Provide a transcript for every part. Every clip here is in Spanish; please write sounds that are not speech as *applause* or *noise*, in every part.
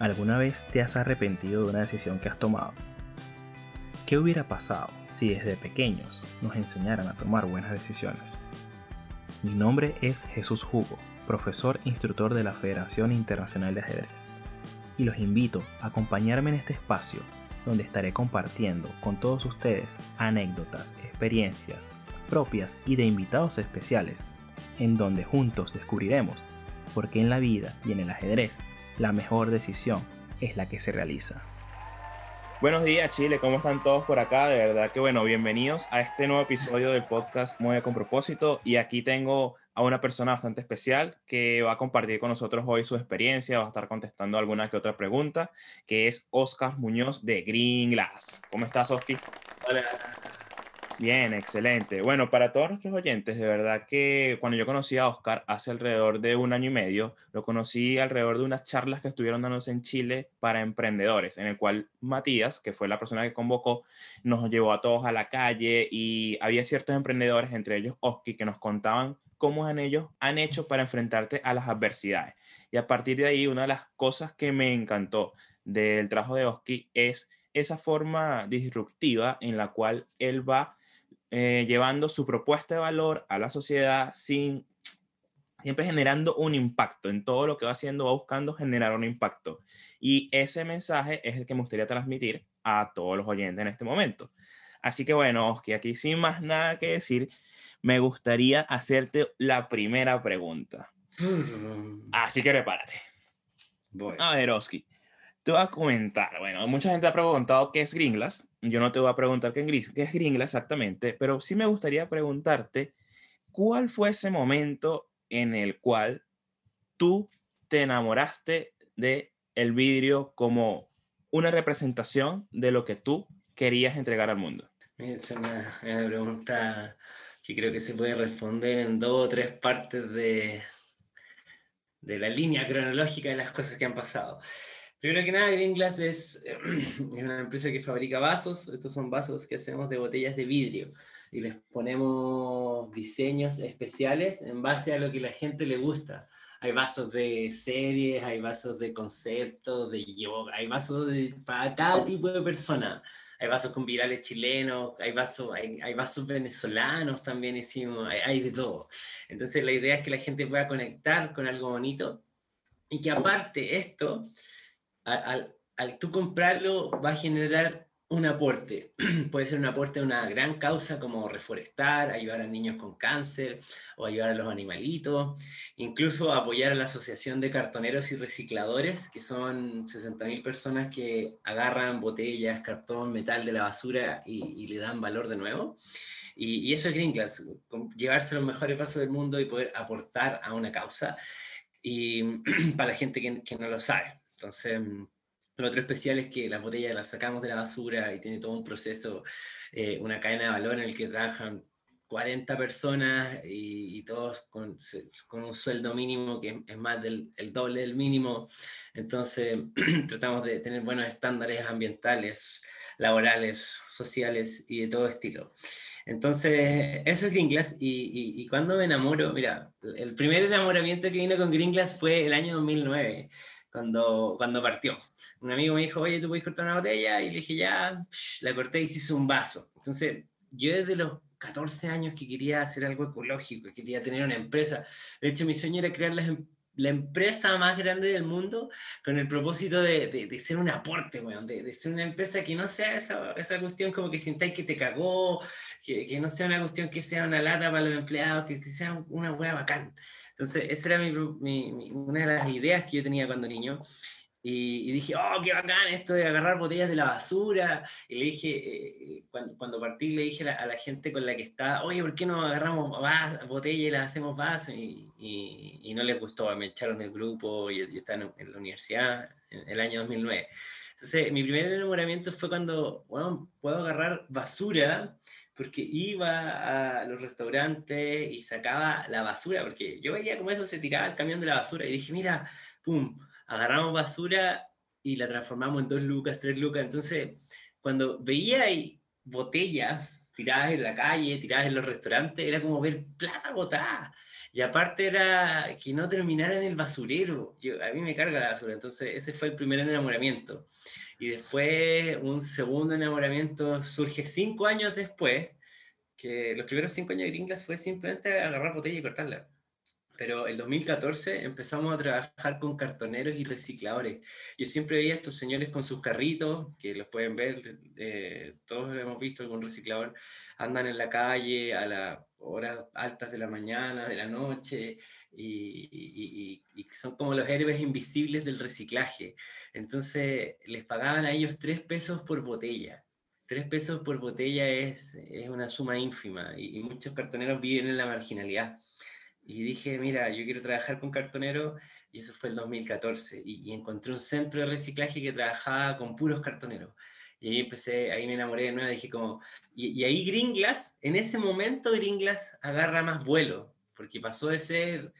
¿Alguna vez te has arrepentido de una decisión que has tomado? ¿Qué hubiera pasado si desde pequeños nos enseñaran a tomar buenas decisiones? Mi nombre es Jesús Hugo, profesor instructor de la Federación Internacional de Ajedrez, y los invito a acompañarme en este espacio donde estaré compartiendo con todos ustedes anécdotas, experiencias propias y de invitados especiales, en donde juntos descubriremos por qué en la vida y en el ajedrez la mejor decisión es la que se realiza. Buenos días Chile, ¿cómo están todos por acá? De verdad que bueno, bienvenidos a este nuevo episodio del podcast Mueve con propósito y aquí tengo a una persona bastante especial que va a compartir con nosotros hoy su experiencia, va a estar contestando alguna que otra pregunta, que es Oscar Muñoz de Green Glass. ¿Cómo estás, Oscar? Hola, Bien, excelente. Bueno, para todos nuestros oyentes, de verdad que cuando yo conocí a Oscar hace alrededor de un año y medio, lo conocí alrededor de unas charlas que estuvieron dándose en Chile para emprendedores, en el cual Matías, que fue la persona que convocó, nos llevó a todos a la calle y había ciertos emprendedores, entre ellos Oski, que nos contaban cómo han ellos han hecho para enfrentarte a las adversidades. Y a partir de ahí, una de las cosas que me encantó del trabajo de Oski es esa forma disruptiva en la cual él va eh, llevando su propuesta de valor a la sociedad sin siempre generando un impacto en todo lo que va haciendo, va buscando generar un impacto. Y ese mensaje es el que me gustaría transmitir a todos los oyentes en este momento. Así que bueno, Oski, aquí sin más nada que decir, me gustaría hacerte la primera pregunta. Así que prepárate. Voy. A ver, Oski, te voy a comentar, bueno, mucha gente ha preguntado qué es Gringlas. Yo no te voy a preguntar qué es Gringlas exactamente, pero sí me gustaría preguntarte cuál fue ese momento en el cual tú te enamoraste de el vidrio como una representación de lo que tú querías entregar al mundo. Es una, pregunta que creo que se puede responder en dos o tres partes de, de la línea cronológica de las cosas que han pasado. Primero que nada, Green Glass es, *clears throat* es, una empresa que fabrica vasos. Estos son vasos que hacemos de botellas de vidrio y les ponemos diseños especiales en base a lo que la gente le gusta. Hay vasos de series, hay vasos de conceptos, de yoga, hay vasos de, para cada tipo de persona. Hay vasos con virales chilenos, hay vasos, hay, hay vasos venezolanos también hicimos, hay, hay de todo. Entonces la idea es que la gente pueda conectar con algo bonito y que aparte esto al, al tú comprarlo va a generar un aporte. *clears throat* Puede ser un aporte a una gran causa como reforestar, ayudar a niños con cáncer o ayudar a los animalitos, incluso apoyar a la Asociación de Cartoneros y Recicladores, que son 60.000 personas que agarran botellas, cartón, metal de la basura y, le dan valor de nuevo. Y, eso es Green Class, llevarse los mejores pasos del mundo y poder aportar a una causa. Y *clears throat* para la gente que no lo sabe. Entonces, mm, lo otro especial es que las botellas las sacamos de la basura y tiene todo un proceso, eh, una cadena de valor en el que trabajan 40 personas y, y todos con, con, un sueldo mínimo que es más del el doble del mínimo. Entonces, *clears throat* tratamos de tener buenos estándares ambientales, laborales, sociales y de todo estilo. Entonces, eso es Green Glass. Y, y, y, cuando me enamoro, mira, el primer enamoramiento que vino con Green Glass fue el año 2009 cuando, cuando partió. Un amigo me dijo, oye, ¿tú puedes cortar una botella? Y le dije, ya, la corté y se hizo un vaso. Entonces, yo desde los 14 años que quería hacer algo ecológico, quería tener una empresa. De hecho, mi sueño era crear la, la empresa más grande del mundo con el propósito de, de, de ser un aporte, bueno, de, de, ser una empresa que no sea esa, esa cuestión como que sintáis que te cagó, que, que, no sea una cuestión que sea una lata para los empleados, que, que sea una hueá bacán. Entonces, esa era mi, mi, mi, una de las ideas que yo tenía cuando niño. Y, y, dije, oh, qué bacán esto de agarrar botellas de la basura. Y le dije, eh, cuando, cuando, partí, le dije a la, a la, gente con la que estaba, oye, ¿por qué no agarramos botellas y las hacemos vasos? Y, y, y, no les gustó, me echaron del grupo, yo, yo estaba en, en, la universidad en el año 2009. Entonces, mi primer enamoramiento fue cuando, bueno, puedo agarrar basura porque iba a los restaurantes y sacaba la basura, porque yo veía cómo eso se tiraba el camión de la basura y dije, mira, pum, agarramos basura y la transformamos en dos lucas, tres lucas. Entonces, cuando veía ahí botellas tiradas en la calle, tiradas en los restaurantes, era como ver plata botada. Y aparte era que no terminara el basurero. A mí me carga la basura, entonces ese fue el primer enamoramiento. Y después un segundo enamoramiento surge cinco años después, que los primeros cinco años de Gringas fue simplemente agarrar botella y cortarla. Pero en 2014 empezamos a trabajar con cartoneros y recicladores. Yo siempre veía a estos señores con sus carritos, que los pueden ver, eh, todos hemos visto algún reciclador, andan en la calle a las horas altas de la mañana, de la noche, y, son como los héroes invisibles del reciclaje. Entonces les pagaban a ellos tres pesos por botella. Tres pesos por botella es, es una suma ínfima y, muchos cartoneros viven en la marginalidad. Y dije, mira, yo quiero trabajar con cartoneros y eso fue el 2014. Y, encontré un centro de reciclaje que trabajaba con puros cartoneros. Y ahí empecé, ahí me enamoré de nuevo, dije como, y, y ahí Gringlas, en ese momento Gringlas agarra más vuelo, porque pasó de ser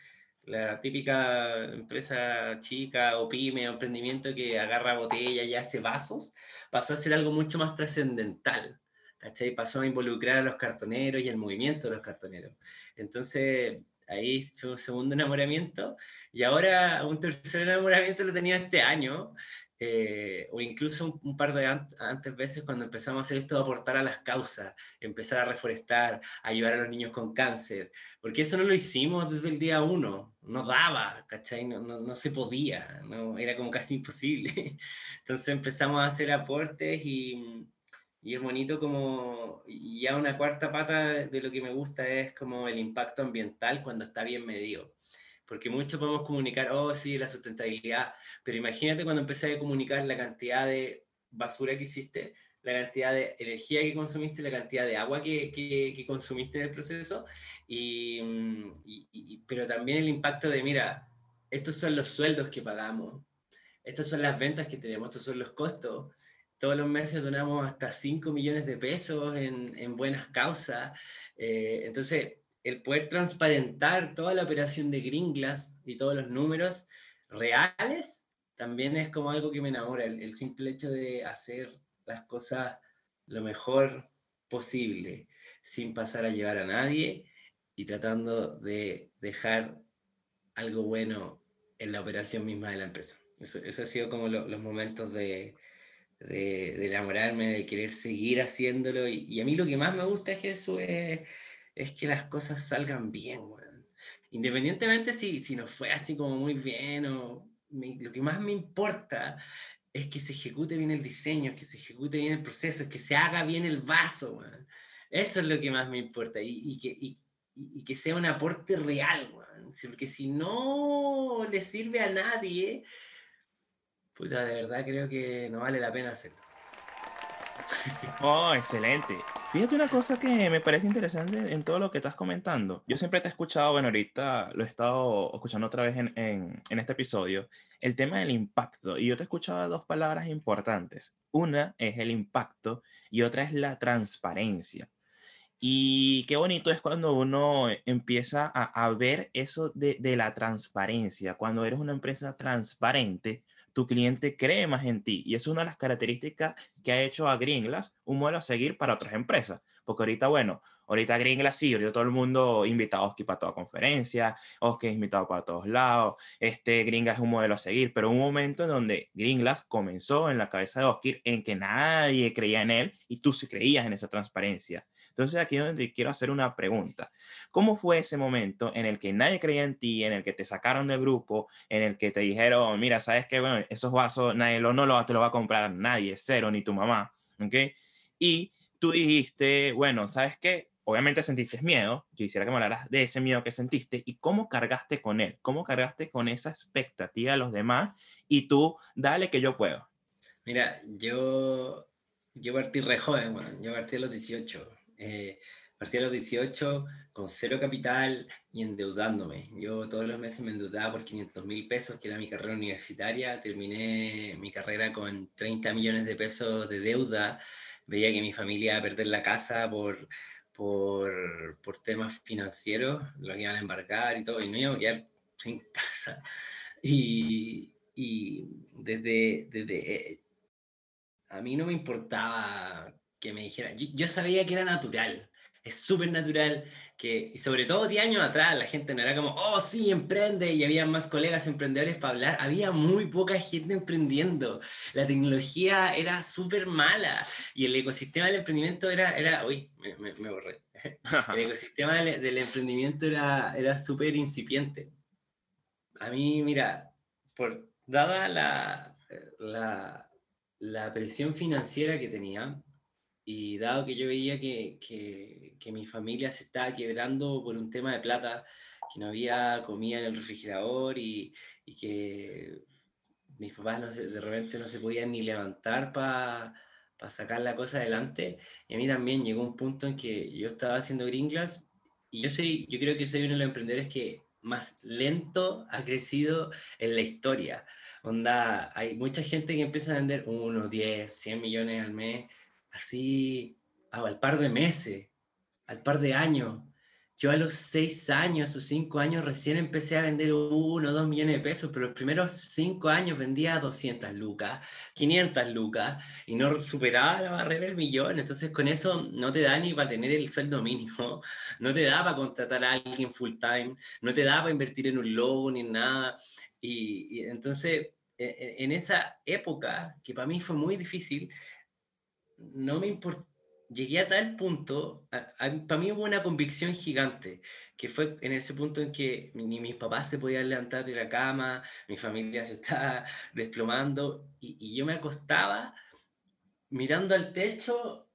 la típica empresa chica o pyme o emprendimiento que agarra botella y hace vasos, pasó a ser algo mucho más trascendental. ¿cachai? Pasó a involucrar a los cartoneros y el movimiento de los cartoneros. Entonces, ahí fue un segundo enamoramiento y ahora un tercer enamoramiento lo tenía este año, eh, o incluso un, par de antes veces cuando empezamos a hacer esto, aportar a las causas, empezar a reforestar, ayudar a los niños con cáncer, porque eso no lo hicimos desde el día uno, no daba, ¿cachai? No, no, no se podía, ¿no? era como casi imposible. *laughs* Entonces empezamos a hacer aportes y, y es bonito como, ya una cuarta pata de lo que me gusta es como el impacto ambiental cuando está bien medido porque mucho podemos comunicar, oh, sí, la sustentabilidad, pero imagínate cuando empecé a comunicar la cantidad de basura que hiciste, la cantidad de energía que consumiste, la cantidad de agua que, que, consumiste en el proceso, y, pero también el impacto de, mira, estos son los sueldos que pagamos, estas son las ventas que tenemos, estos son los costos. Todos los meses donamos hasta 5 millones de pesos en, en buenas causas. Eh, entonces, el poder transparentar toda la operación de Gringlas y todos los números reales también es como algo que me enamora, el, simple hecho de hacer las cosas lo mejor posible, sin pasar a llevar a nadie y tratando de dejar algo bueno en la operación misma de la empresa. Eso, eso ha sido como los momentos de, de, enamorarme, de querer seguir haciéndolo. Y, a mí lo que más me gusta, Jesús, es es que las cosas salgan bien. Independientemente si, si nos fue así como muy bien o lo que más me importa es que se ejecute bien el diseño, que se ejecute bien el proceso, que se haga bien el vaso. Eso es lo que más me importa y, que, y, que sea un aporte real. Porque si no le sirve a nadie, pues de verdad creo que no vale la pena hacerlo. Oh, excelente. Fíjate una cosa que me parece interesante en todo lo que estás comentando. Yo siempre te he escuchado, bueno, ahorita lo he estado escuchando otra vez en, en, en este episodio, el tema del impacto. Y yo te he escuchado dos palabras importantes. Una es el impacto y otra es la transparencia. Y qué bonito es cuando uno empieza a, a ver eso de, de, la transparencia. Cuando eres una empresa transparente, tu cliente cree más en ti. Y es una de las características que ha hecho a Gringlas un modelo a seguir para otras empresas. Porque ahorita, bueno, ahorita Gringlas sí, ahorita todo el mundo invitado a Oski para toda conferencia, Oski es invitado para todos lados, este Gringlas es un modelo a seguir, pero un momento en donde Gringlas comenzó en la cabeza de Oski en que nadie creía en él y tú sí creías en esa transparencia. Entonces aquí es donde quiero hacer una pregunta. ¿Cómo fue ese momento en el que nadie creía en ti, en el que te sacaron del grupo, en el que te dijeron, mira, sabes que bueno, esos vasos nadie lo, no lo, te lo va a comprar nadie, cero, ni tu mamá, ¿ok? Y tú dijiste, bueno, ¿sabes qué? Obviamente sentiste miedo, yo quisiera que me hablaras de ese miedo que sentiste y cómo cargaste con él, cómo cargaste con esa expectativa de los demás y tú, dale que yo puedo. Mira, yo, yo partí re joven, bueno, yo partí a los 18 eh, partí a los 18 con cero capital y endeudándome. Yo todos los meses me endeudaba por 500 mil pesos, que era mi carrera universitaria. Terminé mi carrera con 30 millones de pesos de deuda. Veía que mi familia iba a perder la casa por, por, por temas financieros, lo iban a embarcar y todo, y no iba a quedar sin *laughs* casa. Y, y desde, desde eh, a mí no me importaba que me dijera, yo, sabía que era natural, es súper natural que, y sobre todo 10 años atrás, la gente no era como, oh, sí, emprende, y había más colegas emprendedores para hablar, había muy poca gente emprendiendo, la tecnología era súper mala, y el ecosistema del emprendimiento era, era uy, me, me, borré, *laughs* el ecosistema del, del emprendimiento era, era súper incipiente. A mí, mira, por, dada la, la, la presión financiera que tenía, y dado que yo veía que, que, que, mi familia se estaba quebrando por un tema de plata, que no había comida en el refrigerador y, y que mis papás no se, de repente no se podían ni levantar para pa sacar la cosa adelante, y a mí también llegó un punto en que yo estaba haciendo Green Glass y yo, soy, yo creo que soy uno de los emprendedores que más lento ha crecido en la historia. Onda, hay mucha gente que empieza a vender 1, 10, 100 millones al mes así al par de meses, al par de años. Yo a los seis años o cinco años recién empecé a vender uno dos millones de pesos, pero los primeros cinco años vendía 200 lucas, 500 lucas y no superaba la barrera del millón. Entonces con eso no te da ni para tener el sueldo mínimo, *laughs* no te da para contratar a alguien full time, no te da para invertir en un logo ni nada. Y, y entonces e, e, en esa época, que para mí fue muy difícil, no me importa, llegué a tal punto, para mí hubo una convicción gigante, que fue en ese punto en que ni mis papás se podían levantar de la cama, mi familia se estaba *laughs* desplomando, y, yo me acostaba mirando al techo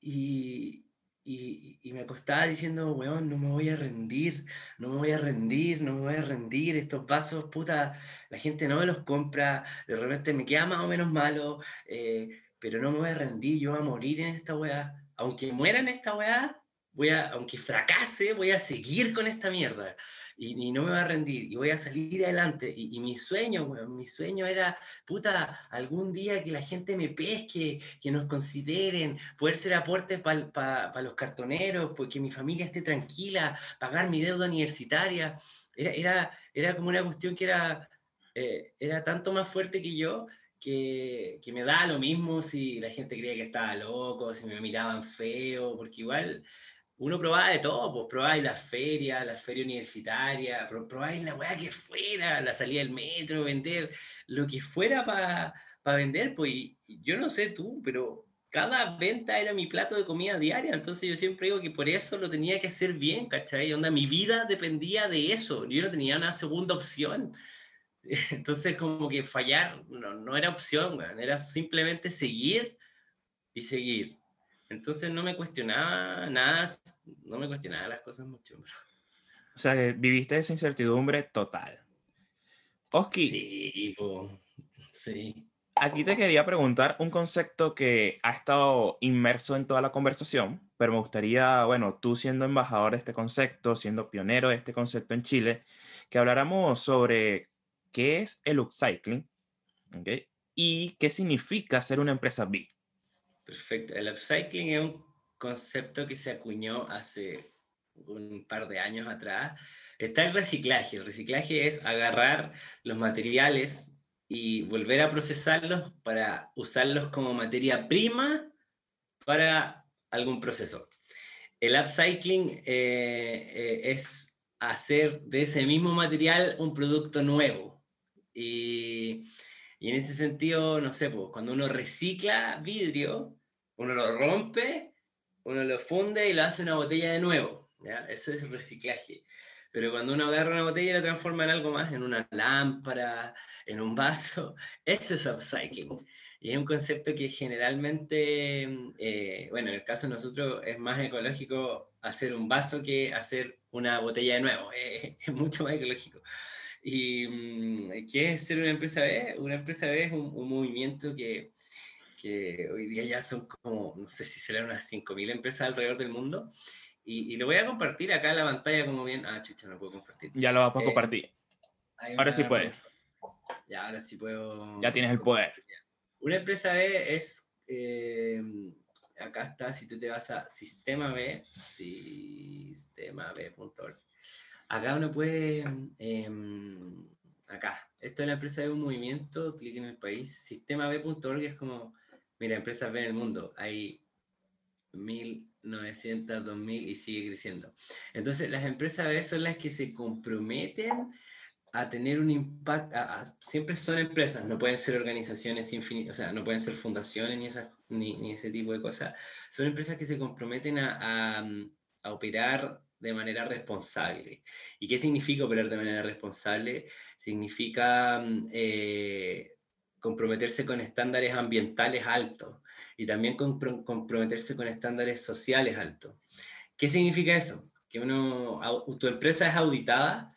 y, y, y, me acostaba diciendo, weón, no me voy a rendir, no me voy a rendir, no me voy a rendir, estos vasos, puta, la gente no me los compra, de repente me queda más o menos malo, eh, pero no me voy a rendir, yo voy a morir en esta weá. Aunque muera en esta weá, voy a, aunque fracase, voy a seguir con esta mierda. Y, no me voy a rendir, y voy a salir adelante. Y, mi sueño, weón, mi sueño era, puta, algún día que la gente me pesque, que nos consideren, poder ser aporte para los cartoneros, porque mi familia esté tranquila, pagar mi deuda universitaria. Era, era, era como una cuestión que era, eh, era tanto más fuerte que yo, que, que, me da lo mismo si la gente creía que estaba loco, si me miraban feo, porque igual uno probaba de todo, pues probáis las ferias, las ferias universitarias, probáis la weá que fuera, la salida del metro, vender, lo que fuera para pa vender, pues yo no sé tú, pero cada venta era mi plato de comida diaria, entonces yo siempre digo que por eso lo tenía que hacer bien, ¿cachai? Onda, mi vida dependía de eso, yo no tenía una segunda opción. *laughs* Entonces, como que fallar no, no era opción, era simplemente seguir y seguir. Entonces, no me cuestionaba nada, no me cuestionaba las cosas mucho. O sea, viviste esa incertidumbre total. Oski. Sí, sí. Aquí te quería preguntar un concepto que ha estado inmerso en toda la conversación, pero me gustaría, bueno, tú siendo embajador de este concepto, siendo pionero de este concepto en Chile, que habláramos sobre qué es el upcycling ¿okay? y qué significa ser una empresa B. Perfecto. El upcycling es un concepto que se acuñó hace un par de años atrás. Está el reciclaje. El reciclaje es agarrar los materiales y volver a procesarlos para usarlos como materia prima para algún proceso. El upcycling eh, eh, es hacer de ese mismo material un producto nuevo, y, y en ese sentido, no sé, pues, cuando uno recicla vidrio, uno lo rompe, uno lo funde y lo hace una botella de nuevo. ¿ya? Eso es reciclaje. Pero cuando uno agarra una botella y la transforma en algo más, en una lámpara, en un vaso, *laughs* eso es upcycling. Y es un concepto que generalmente, eh, bueno, en el caso de nosotros es más ecológico hacer un vaso que hacer una botella de nuevo. *laughs* es mucho más ecológico. ¿Y mm, qué es ser una empresa B? Una empresa B es un, un movimiento que, que, hoy día ya son como, no sé si serán unas 5.000 empresas alrededor del mundo. Y, y, lo voy a compartir acá en la pantalla como bien. Ah, chucha, no puedo compartir. Ya lo vas a eh, compartir. Ahora sí puedes. Ya, ahora sí puedo. Ya tienes el poder. Una empresa B es. Eh, acá está, si tú te vas a sistema B, sistemab.org Acá uno puede, em, acá, esto es la empresa de un movimiento, clic en el país, sistemab.org es como, mira, empresas B en el mundo, hay 1900, 2000 y sigue creciendo. Entonces, las empresas B son las que se comprometen a tener un impacto, siempre son empresas, no pueden ser organizaciones infinitas, o sea, no pueden ser fundaciones ni, esas, ni, ni, ese tipo de cosas, son empresas que se comprometen a, a, a, operar de manera responsable. ¿Y qué significa operar de manera responsable? Significa eh, comprometerse con estándares ambientales altos y también comprometerse con estándares sociales altos. ¿Qué significa eso? Que uno, tu empresa es auditada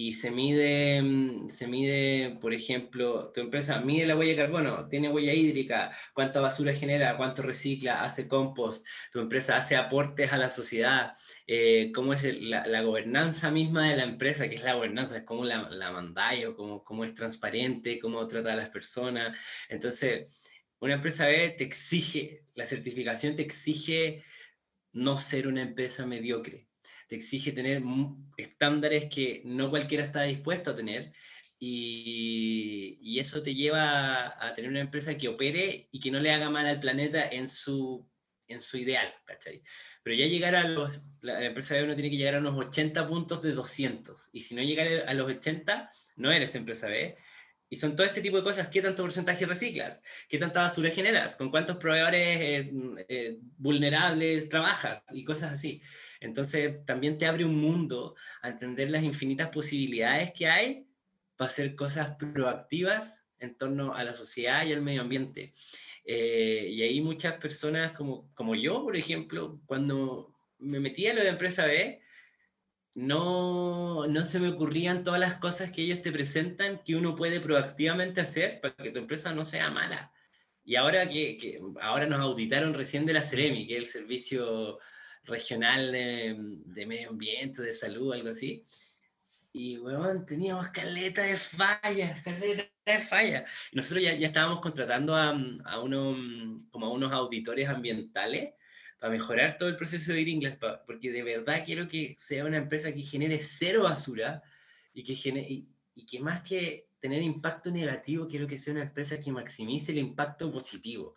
y se mide, mm, se mide, por ejemplo, tu empresa mide la huella de carbono, tiene huella hídrica, cuánta basura genera, cuánto recicla, hace compost, tu empresa hace aportes a la sociedad, eh, cómo es la, gobernanza misma de la empresa, que es la gobernanza, es cómo la, la mandáis o cómo, cómo es transparente, cómo trata a las personas. Entonces, una empresa B te exige, la certificación te exige no ser una empresa mediocre te exige tener estándares que no cualquiera está dispuesto a tener y, eso te lleva a, tener una empresa que opere y que no le haga mal al planeta en su, en su ideal. Pero ya llegar a los, la, empresa B uno tiene que llegar a unos 80 puntos de 200 y si no llegas a los 80, no eres empresa B. Y son todo este tipo de cosas. ¿Qué tanto porcentaje reciclas? ¿Qué tanta basura generas? ¿Con cuántos proveedores eh, eh, vulnerables trabajas? Y cosas así. Entonces también te abre un mundo a entender las infinitas posibilidades que hay para hacer cosas proactivas en torno a la sociedad y al medio ambiente. Eh, y ahí muchas personas como, como yo, por ejemplo, cuando me metí a lo de empresa B, no, no se me ocurrían todas las cosas que ellos te presentan que uno puede proactivamente hacer para que tu empresa no sea mala. Y ahora que, que ahora nos auditaron recién de la Ceremi, que es el servicio regional de, medio ambiente, de salud, algo así. Y, weón, teníamos caleta de fallas, caleta de fallas. Y nosotros ya, ya estábamos contratando a, a, uno, como a unos auditores ambientales para mejorar todo el proceso de inglés, porque de verdad quiero que sea una empresa que genere cero basura y que, genere, y, y que más que tener impacto negativo, quiero que sea una empresa que maximice el impacto positivo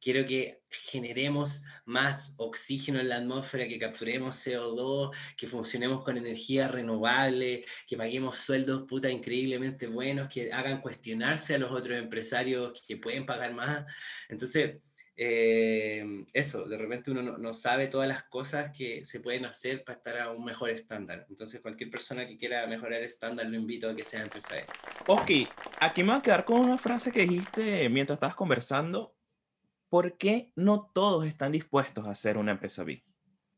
quiero que generemos más oxígeno en la atmósfera, que capturemos CO2, que funcionemos con energía renovable, que paguemos sueldos puta increíblemente buenos, que hagan cuestionarse a los otros empresarios que pueden pagar más. Entonces, eh, eso, de repente uno no, sabe todas las cosas que se pueden hacer para estar a un mejor estándar. Entonces, cualquier persona que quiera mejorar el estándar, lo invito a que sea empresario. Ok, aquí me voy a quedar con una frase que dijiste mientras estabas conversando ¿por qué no todos están dispuestos a hacer una empresa B?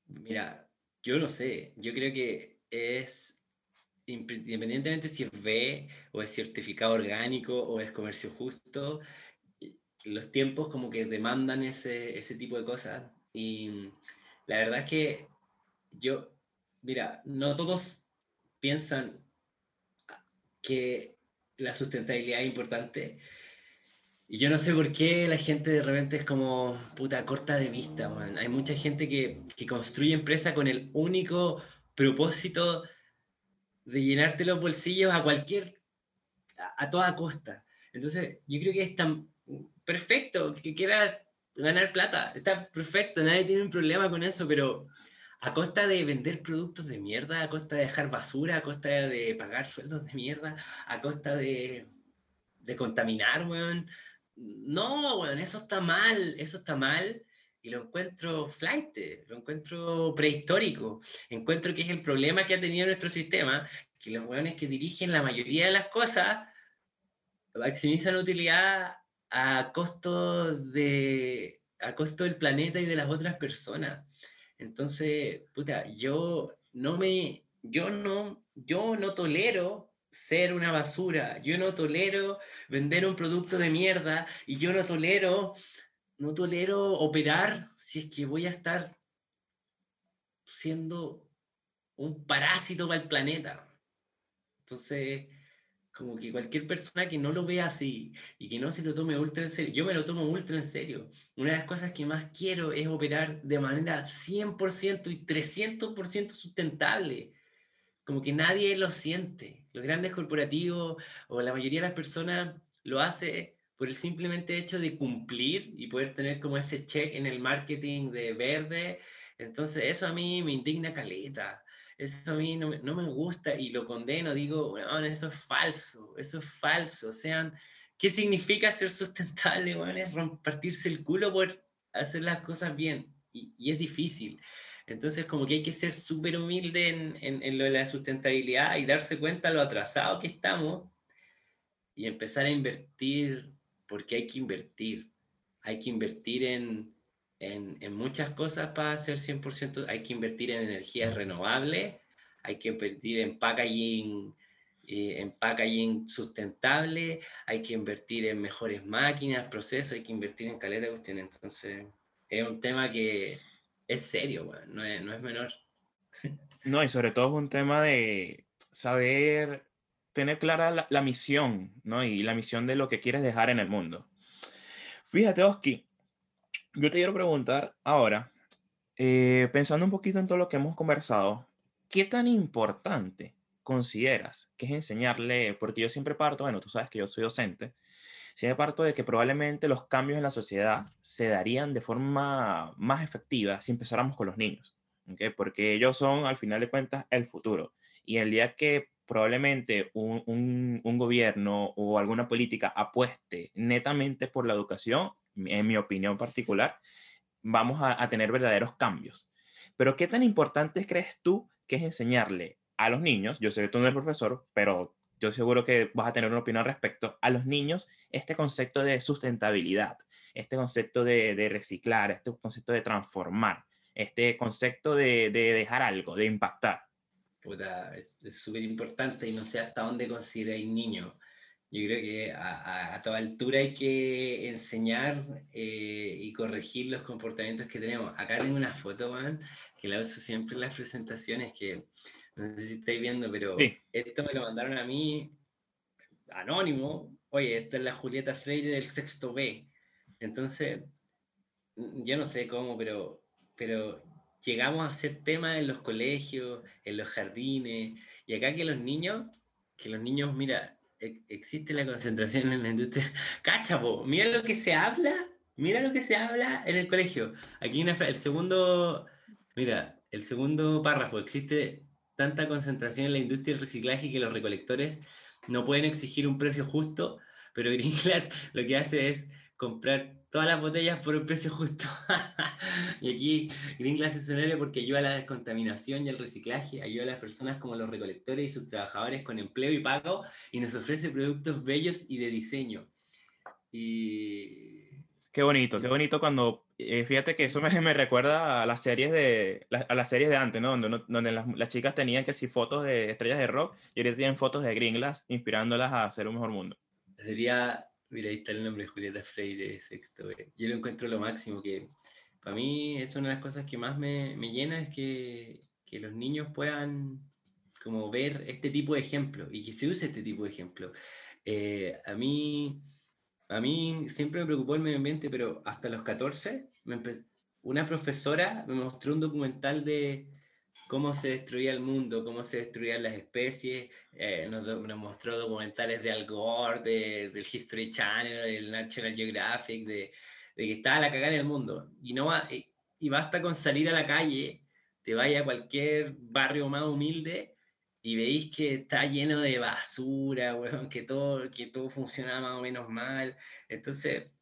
Mira, yo no sé, yo creo que es, independientemente si es B o es certificado orgánico o es comercio justo, los tiempos como que demandan ese, ese tipo de cosas. Y la verdad es que yo, mira, no todos piensan que la sustentabilidad es importante y yo no sé por qué la gente de repente es como puta corta de vista, man. Hay mucha gente que, que construye empresa con el único propósito de llenarte los bolsillos a cualquier, a, toda costa. Entonces, yo creo que es tan perfecto que quiera ganar plata. Está perfecto, nadie tiene un problema con eso, pero a costa de vender productos de mierda, a costa de dejar basura, a costa de pagar sueldos de mierda, a costa de, de contaminar, weón no, bueno, eso está mal, eso está mal y lo encuentro flight, lo encuentro prehistórico. Encuentro que es el problema que ha tenido nuestro sistema, que los weones que dirigen la mayoría de las cosas maximizan utilidad a costo, de, a costo del planeta y de las otras personas. Entonces, puta, yo no me, yo no, yo no tolero ser una basura. Yo no tolero vender un producto de mierda y yo no tolero, no tolero operar si es que voy a estar siendo un parásito para el planeta. Entonces, como que cualquier persona que no lo vea así y que no se lo tome ultra en serio, yo me lo tomo ultra en serio. Una de las cosas que más quiero es operar de manera 100% y 300% sustentable como que nadie lo siente. Los grandes corporativos o la mayoría de las personas lo hace por el simplemente hecho de cumplir y poder tener como ese check en el marketing de verde. Entonces eso a mí me indigna caleta. Eso a mí no, me gusta y lo condeno. Digo, bueno, eso es falso, eso es falso. O sea, ¿qué significa ser sustentable? Bueno, es partirse el culo por hacer las cosas bien. Y es difícil. Entonces, como que hay que ser súper humilde en, en, en, lo de la sustentabilidad y darse cuenta lo atrasado que estamos y empezar a invertir, porque hay que invertir. Hay que invertir en, en, muchas cosas para ser 100%. Hay que invertir en energías renovables, hay que invertir en packaging, eh, en packaging sustentable, hay que invertir en mejores máquinas, procesos, hay que invertir en caleta de cuestiones. Entonces, es un tema que es serio, no, es, no es menor. No, y sobre todo es un tema de saber tener clara la, la, misión, ¿no? Y la misión de lo que quieres dejar en el mundo. Fíjate, Oski, yo te quiero preguntar ahora, eh, pensando un poquito en todo lo que hemos conversado, ¿qué tan importante consideras que es enseñarle? Porque yo siempre parto, bueno, tú sabes que yo soy docente, siempre parto de que probablemente los cambios en la sociedad se darían de forma más efectiva si empezáramos con los niños, ¿okay? porque ellos son, al final de cuentas, el futuro. Y el día que probablemente un, un, un, gobierno o alguna política apueste netamente por la educación, en mi opinión particular, vamos a, a, tener verdaderos cambios. Pero ¿qué tan importante crees tú que es enseñarle a los niños? Yo sé que tú no eres profesor, pero yo seguro que vas a tener una opinión respecto a los niños, este concepto de sustentabilidad, este concepto de, de reciclar, este concepto de transformar, este concepto de, de dejar algo, de impactar. Puta, es súper importante y no sé hasta dónde consideráis niño. Yo creo que a, a, a, toda altura hay que enseñar eh, y corregir los comportamientos que tenemos. Acá tengo una foto, man, que la uso siempre en las presentaciones, que no sé si estáis viendo, pero sí. esto me lo mandaron a mí anónimo. Oye, esta es la Julieta Freire del sexto B. Entonces, yo no sé cómo, pero, pero llegamos a hacer temas en los colegios, en los jardines, y acá que los niños, que los niños, mira, existe la concentración en la industria. *laughs* Cachapo, mira lo que se habla, mira lo que se habla en el colegio. Aquí una, el segundo, mira, el segundo párrafo, existe tanta concentración en la industria del reciclaje que los recolectores no pueden exigir un precio justo, pero *laughs* Green Glass lo que hace es comprar todas las botellas por un precio justo. *laughs* y aquí Green Glass es un héroe porque ayuda a la descontaminación y al reciclaje, ayuda a las personas como los recolectores y sus trabajadores con empleo y pago y nos ofrece productos bellos y de diseño. Y Qué bonito, qué bonito cuando, eh, fíjate que eso me, *laughs* me, recuerda a las series de, a las series de antes, ¿no? Donde, donde las, las, chicas tenían que si fotos de estrellas de rock y ahorita tienen fotos de Green Glass inspirándolas a hacer un mejor mundo. Sería, mira, ahí está el nombre, Julieta Freire, sexto. Yo lo encuentro lo máximo, que para mí es una de las cosas que más me, me llena, es que, que los niños puedan como ver este tipo de ejemplo y que se use este tipo de ejemplo. Eh, a mí a mí siempre me preocupó el medio ambiente, pero hasta los 14, una profesora me mostró un documental de cómo se destruía el mundo, cómo se destruían las especies, eh, nos, nos, mostró documentales de Al Gore, de, del History Channel, del National Geographic, de, de que estaba la cagada en el mundo. Y, no y basta con salir a la calle, te vaya a cualquier barrio más humilde y veis que está lleno de basura, bueno, que, todo, que todo funciona más o menos mal. Entonces,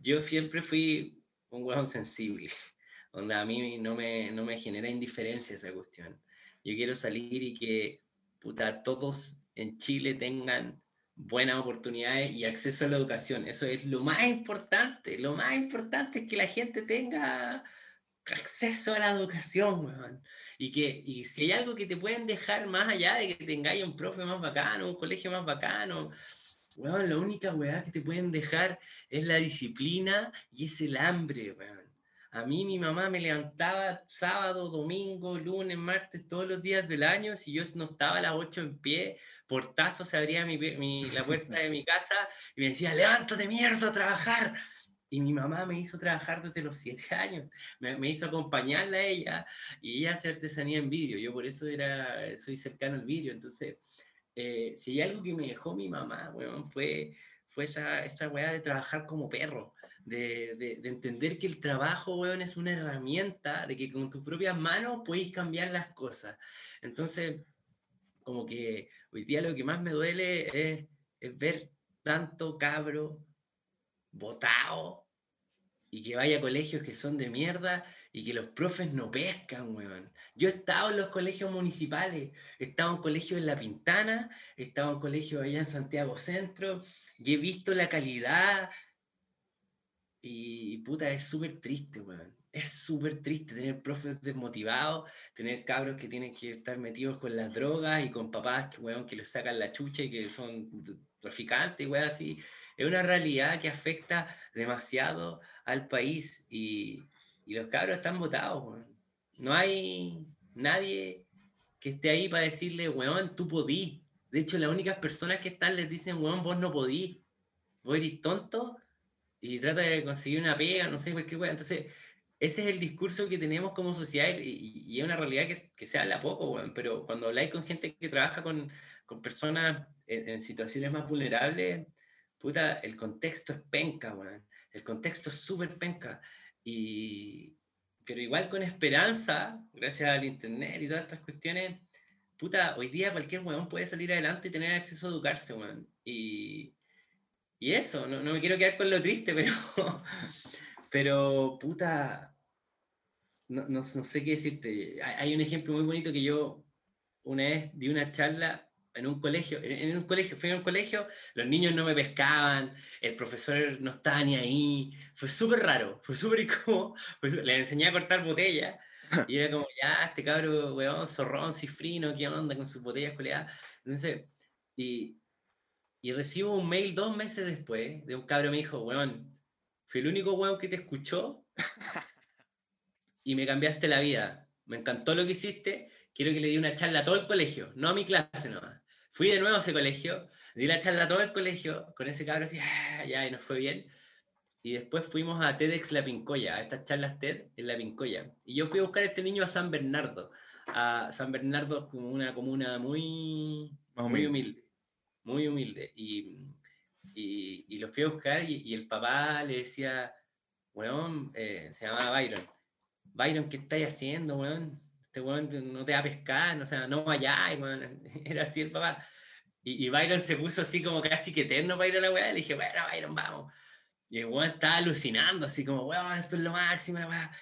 yo siempre fui un hueón sensible, *laughs* donde a mí no me, no me genera indiferencia esa cuestión. Yo quiero salir y que puta, todos en Chile tengan buenas oportunidades y acceso a la educación. Eso es lo más importante. Lo más importante es que la gente tenga acceso a la educación, weón. Y que y si hay algo que te pueden dejar más allá de que tengáis un profe más bacano, un colegio más bacano, weón, la única weá que te pueden dejar es la disciplina y es el hambre, weón. A mí mi mamá me levantaba sábado, domingo, lunes, martes, todos los días del año. Si yo no estaba a las 8 en pie, portazo se abría mi, mi, la puerta de mi *laughs* casa y me decía, levántate mierda a trabajar. Y mi mamá me hizo trabajar desde los siete *laughs* años, me, me, hizo acompañarla a ella y ella hace artesanía en vidrio. Yo por eso era, soy cercano al vidrio. Entonces, eh, si hay algo que me dejó mi mamá, bueno, fue, fue esa, esa weá de trabajar como perro, de, de, entender que el trabajo, weón, es una herramienta, de que con tus propias manos puedes cambiar las cosas. Entonces, como que hoy día lo que más me duele es, es ver tanto cabro botado y que vaya a colegios que son de mierda y que los profes no pescan, weón. Yo he estado en los colegios municipales, he estado en colegios en La Pintana, he estado en colegios allá en Santiago Centro y he visto la calidad y, puta, es súper triste, weón. Es súper triste tener profes desmotivados, tener cabros que tienen que estar metidos con las drogas y con papás que, weón, que les sacan la chucha y que son traficantes, weón, así. Es una realidad que afecta demasiado al país y, y los cabros están votados, No hay nadie que esté ahí para decirle, weón, tú podí. De hecho, las únicas personas que están les dicen, weón, vos no podí. Vos eres tonto y trata de conseguir una pega, no sé, qué weón. Entonces, ese es el discurso que tenemos como sociedad y, es una realidad que, que, se habla poco, weón. Pero cuando habláis con gente que trabaja con, con personas en, en, situaciones más vulnerables, puta, el contexto es penca, weón. El contexto es súper penca. Y, pero igual con esperanza, gracias al internet y todas estas cuestiones, puta, hoy día cualquier weón puede salir adelante y tener acceso a educarse, weón. Y, y eso, no, no, me quiero quedar con lo triste, *laughs* pero, pero puta, no, no, no sé qué decirte. Hay un ejemplo muy bonito que yo una vez di una charla en un colegio, en un colegio, fui a un colegio, los niños no me pescaban, el profesor no estaba ni ahí, fue súper raro, fue súper incómodo, le enseñé a cortar botellas, *laughs* y era como, ya, este cabro, weón, zorrón, cifrino, ¿qué onda con sus botellas coleadas? Entonces, y, y recibo un mail dos meses después de un cabro me dijo, weón, fui el único weón que te escuchó *laughs* y me cambiaste la vida, me encantó lo que hiciste, quiero que le di una charla a todo el colegio, no a mi clase nomás. Fui de nuevo a ese colegio, di la charla a todo el colegio, con ese cabrón así, ah, ya, y nos fue bien. Y después fuimos a TEDx La Pincoya, a estas charlas TED en La Pincoya. Y yo fui a buscar a este niño a San Bernardo. A San Bernardo como una comuna muy, muy humilde. Muy humilde. Y, y, y, lo fui a buscar y, el papá le decía, weón, eh, se llamaba Byron. Byron, ¿qué estáis haciendo, weón? Este weón no te va a pescar, o sea, no vaya. *laughs* Era así el papá. Y, y, Byron se puso así como casi que eterno para ir a la weá. Le dije, bueno, Byron, vamos. Y el weón estaba alucinando, así como, weón, esto es lo máximo, la weá.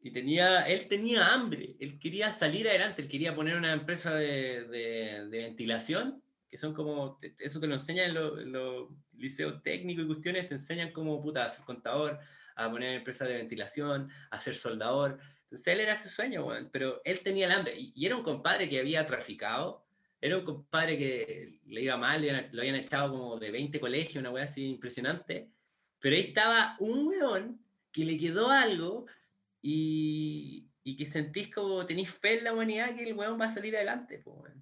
Y tenía, él tenía hambre, él quería salir adelante, él quería poner una empresa de, de, de ventilación, que son como, eso te lo enseñan en los, los liceos técnicos y cuestiones, te enseñan como, puta, a ser contador, a poner empresa de ventilación, a ser soldador. Entonces él era su sueño, pero él tenía el hambre y, era un compadre que había traficado, era un compadre que le iba mal, lo habían echado como de 20 colegios, una weá así impresionante, pero ahí estaba un weón que le quedó algo y, y que sentís como tenéis fe en la humanidad que el weón va a salir adelante. Pues,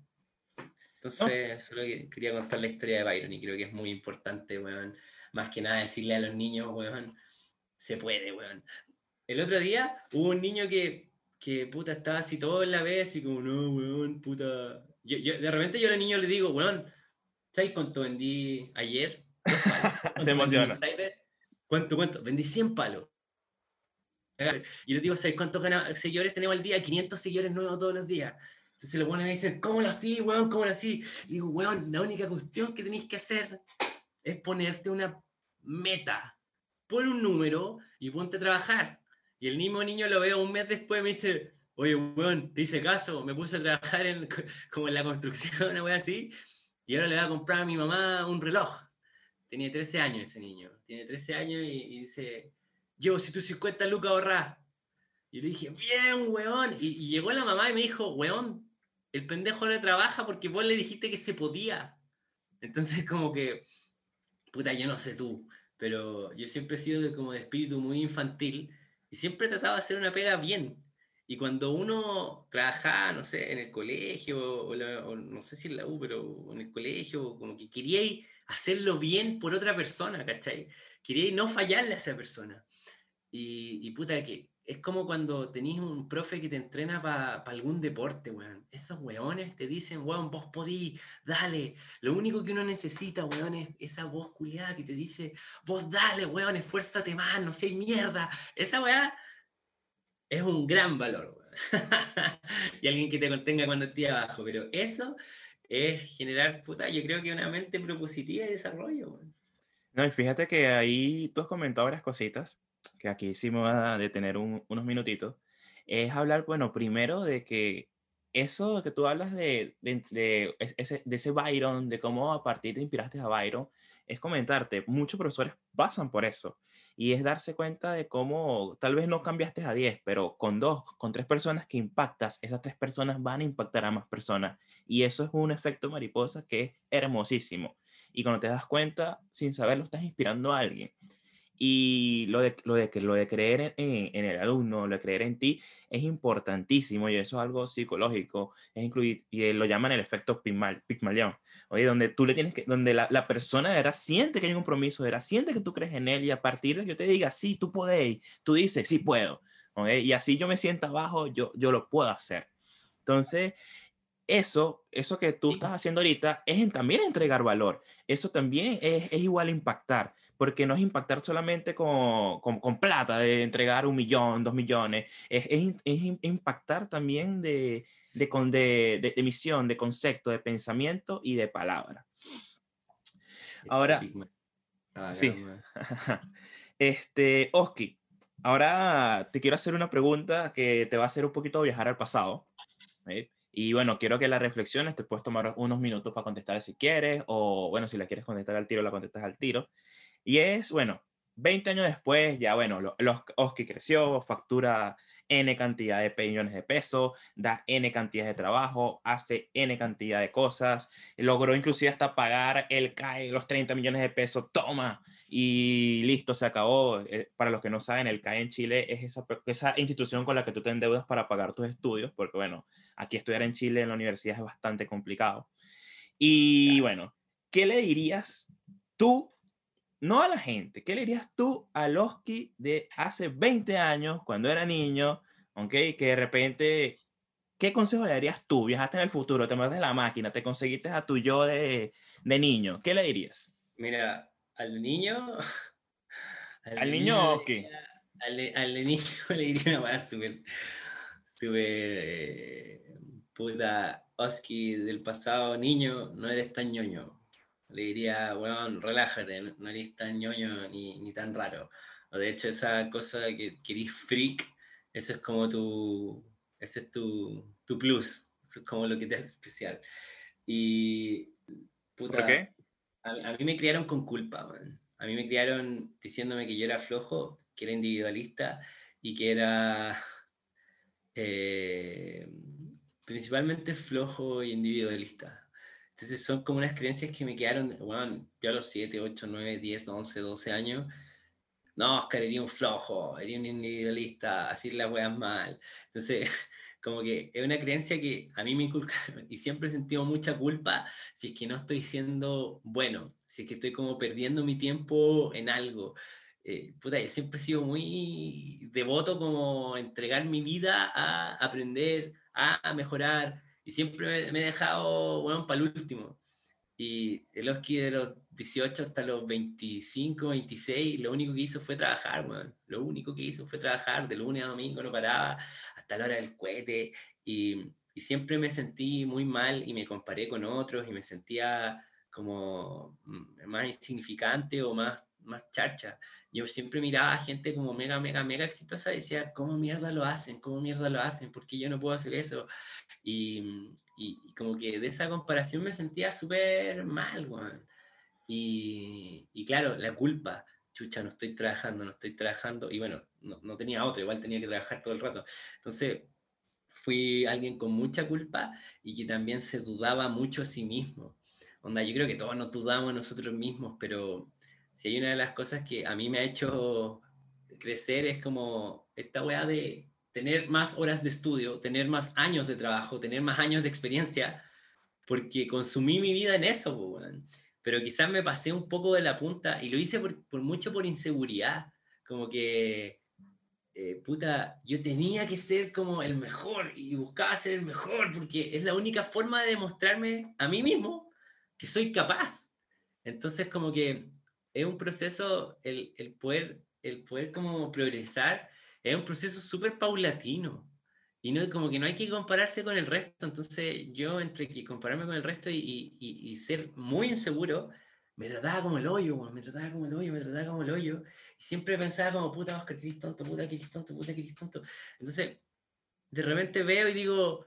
Entonces, solo quería contar la historia de Byron y creo que es muy importante, weón. Más que nada decirle a los niños, weón, se puede, weón. El otro día hubo un niño que, que puta, estaba así todo en la vez y como, no, weón, puta. Yo, de repente yo al niño le digo, weón, ¿sabes cuánto vendí ayer? *laughs* Se emociona. ¿Cuánto, cuánto? Vendí 100 palos. Y le digo, ¿sabes cuántos seguidores tenemos al día? 500 seguidores nuevos todos los días. Entonces los buenos me dicen, ¿cómo lo así, weón? ¿Cómo lo así? Y digo, weón, la única cuestión que tenéis que hacer es ponerte una meta. Pon un número y ponte a trabajar. Y el mismo niño lo veo un mes después y me dice, oye, weón, te hice caso, me puse a trabajar en, *laughs* como en la construcción, *laughs* una así, y ahora le voy a comprar a mi mamá un reloj. Tenía 13 años ese niño, tiene 13 años y, dice, yo, si tú 50 lucas ahorrás. Y le dije, bien, weón. Y, llegó la mamá y me dijo, weón, el pendejo no trabaja porque vos le dijiste que se podía. Entonces, como que, puta, yo no sé tú, pero yo siempre he sido como de espíritu muy infantil y siempre trataba de hacer una pega bien. Y cuando uno trabajaba, no sé, en el colegio, o, no sé si en la U, pero en el colegio, como que quería hacerlo bien por otra persona, ¿cachai? Quería no fallarle a esa persona. Y, y puta, que es como cuando tenés un profe que te entrena para algún deporte, weón. Esos weones te dicen, weón, vos podís, dale. Lo único que uno necesita, weón, es esa voz culiada que te dice, vos dale, weón, esfuérzate más, no sé, mierda. Esa weá es un gran valor, weón. *laughs* y alguien que te contenga cuando estés abajo, pero eso es generar, puta, yo creo que una mente propositiva y desarrollo, weón. No, y fíjate que ahí tú has comentado varias cositas que aquí sí me va a detener unos minutitos, es hablar, bueno, primero de que eso que tú hablas de, de, ese, de ese Byron, de cómo a partir te inspiraste a Byron, es comentarte, muchos profesores pasan por eso. Y es darse cuenta de cómo tal vez no cambiaste a 10, pero con dos, con tres personas que impactas, esas tres personas van a impactar a más personas. Y eso es un efecto mariposa que es hermosísimo. Y cuando te das cuenta, sin saberlo, estás inspirando a alguien. Y lo de, lo de, lo de creer en, en, el alumno, lo de creer en ti, es importantísimo y eso es algo psicológico, es incluir, y lo llaman el efecto Pygmalion, oye, donde tú le tienes que, donde la, la, persona de verdad siente que hay un compromiso, de verdad siente que tú crees en él y a partir de que yo te diga, sí, tú puedes, tú dices, sí puedo, ¿okay? y así yo me siento abajo, yo, yo lo puedo hacer. Entonces, eso, eso que tú estás haciendo ahorita es también entregar valor. Eso también es, es igual impactar porque no es impactar solamente con, con, plata, de entregar un millón, dos millones, es, es, es impactar también de, de, de, de, misión, de concepto, de pensamiento y de palabra. Ahora, ah, sí. *laughs* este, Oski, ahora te quiero hacer una pregunta que te va a hacer un poquito viajar al pasado. Y bueno, quiero que la reflexiones, te puedes tomar unos minutos para contestar si quieres, o bueno, si la quieres contestar al tiro, la contestas al tiro. Y es, bueno, 20 años después, ya bueno, los, Oski creció, factura N cantidad de millones de pesos, da N cantidad de trabajo, hace N cantidad de cosas, logró inclusive hasta pagar el CAE, los 30 millones de pesos, toma, y listo, se acabó. Eh, para los que no saben, el CAE en Chile es esa, esa institución con la que tú te endeudas para pagar tus estudios, porque bueno, aquí estudiar en Chile en la universidad es bastante complicado. Y bueno, ¿qué le dirías tú no a la gente. ¿Qué le dirías tú a Oski de hace 20 años, cuando era niño, ¿ok? Que de repente, ¿qué consejo le darías tú? Viajaste en el futuro, te de la máquina, te conseguiste a tu yo de, de niño. ¿Qué le dirías? Mira, al niño... Al, niño, Oski. Al, al, niño *laughs* le diría una más súper... Súper... Eh, puta, Oski del pasado, niño, no eres tan ñoño le diría, weón, relájate, no, eres tan ñoño ni, ni, tan raro. de hecho, esa cosa que querís freak, eso es como tu, ese es tu, tu plus, eso es como lo que te hace especial. Y, puta, ¿Por qué? A, mí me criaron con culpa, man. A mí me criaron diciéndome que yo era flojo, que era individualista y que era eh, principalmente flojo y individualista. Entonces son como unas creencias que me quedaron, bueno, yo a los 7, 8, 9, 10, 11, 12 años, no, Oscar, era un flojo, era un individualista, así las weas mal. Entonces, *laughs* como que es una creencia que a mí me inculcaron *laughs* y siempre he sentido mucha culpa si es que no estoy siendo bueno, si es que estoy como perdiendo mi tiempo en algo. Eh, puta, yo siempre he sido muy devoto como entregar mi vida a aprender, a mejorar, y siempre me, he dejado, bueno, para el último. Y el Oski de los 18 hasta los 25, 26, lo único que hizo fue trabajar, bueno. Lo único que hizo fue trabajar, de lunes a domingo no paraba, hasta la hora del cohete. Y, y siempre me sentí muy mal y me comparé con otros y me sentía como mm, más insignificante o más, más charcha. Yo siempre miraba a gente como mega, mega, mega exitosa y decía, ¿cómo mierda lo hacen? ¿Cómo mierda lo hacen? ¿Por qué yo no puedo hacer eso? Y, y, como que de esa comparación me sentía súper mal, weón. Y, y, claro, la culpa, chucha, no estoy trabajando, no estoy trabajando, y bueno, no, no tenía otro, igual tenía que trabajar todo el rato. Entonces, fui alguien con mucha culpa y que también se dudaba mucho a sí mismo. Onda, yo creo que todos nos dudamos a nosotros mismos, pero si hay una de las cosas que a mí me ha hecho crecer es como esta weá de tener más horas de estudio, tener más años de trabajo, tener más años de experiencia, porque consumí mi vida en eso, pero quizás me pasé un poco de la punta y lo hice por, mucho por inseguridad, como que eh, puta, yo tenía que ser como el mejor y buscaba ser el mejor porque es la única forma de demostrarme a mí mismo que soy capaz. Entonces, como que es un proceso, el, el poder, el poder como progresar, es un proceso súper paulatino. Y no, como que no hay que compararse con el resto. Entonces, yo entre que compararme con el resto y, y, y ser muy inseguro, me trataba como el hoyo, me trataba como el hoyo, me trataba como el hoyo. Y siempre pensaba como, puta, Oscar, que eres tonto, puta, que eres tonto, puta, que eres tonto. Entonces, de repente veo y digo,